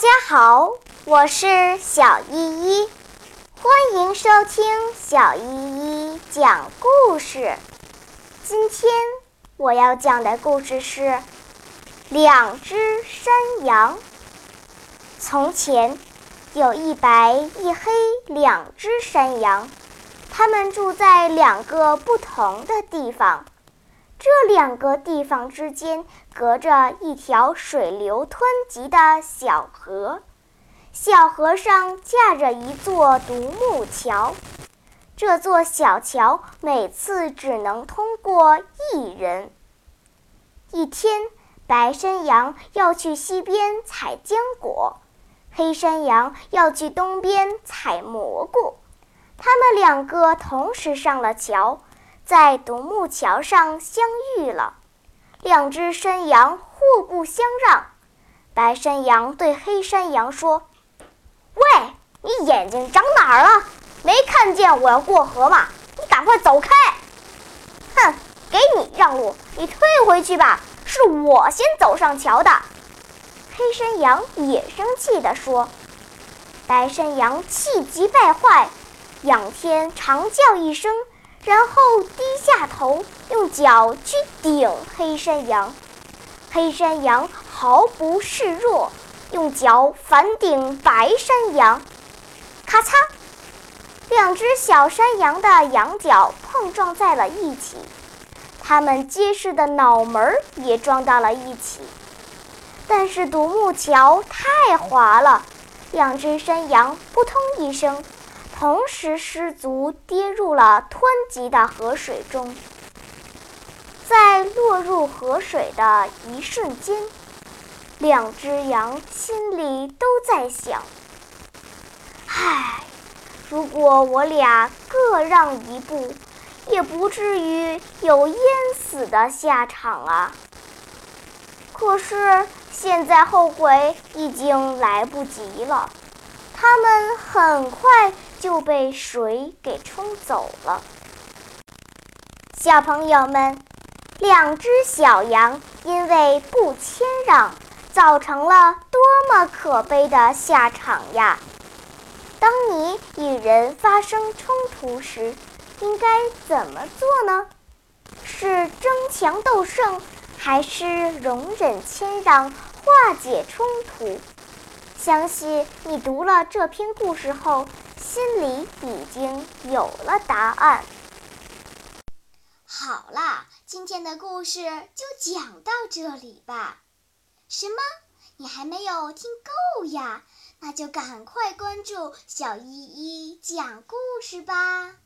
大家好，我是小依依，欢迎收听小依依讲故事。今天我要讲的故事是两只山羊。从前有一白一黑两只山羊，它们住在两个不同的地方。这两个地方之间隔着一条水流湍急的小河，小河上架着一座独木桥。这座小桥每次只能通过一人。一天，白山羊要去西边采浆果，黑山羊要去东边采蘑菇。他们两个同时上了桥。在独木桥上相遇了，两只山羊互不相让。白山羊对黑山羊说：“喂，你眼睛长哪儿了？没看见我要过河吗？你赶快走开！”“哼，给你让路，你退回去吧，是我先走上桥的。”黑山羊也生气地说。白山羊气急败坏，仰天长叫一声。然后低下头，用脚去顶黑山羊。黑山羊毫不示弱，用脚反顶白山羊。咔嚓，两只小山羊的羊角碰撞在了一起，它们结实的脑门也撞到了一起。但是独木桥太滑了，两只山羊扑通一声。同时失足跌入了湍急的河水中，在落入河水的一瞬间，两只羊心里都在想：“唉，如果我俩各让一步，也不至于有淹死的下场啊。”可是现在后悔已经来不及了，他们很快。就被水给冲走了。小朋友们，两只小羊因为不谦让，造成了多么可悲的下场呀！当你与人发生冲突时，应该怎么做呢？是争强斗胜，还是容忍谦让，化解冲突？相信你读了这篇故事后。心里已经有了答案。好了，今天的故事就讲到这里吧。什么？你还没有听够呀？那就赶快关注小依依讲故事吧。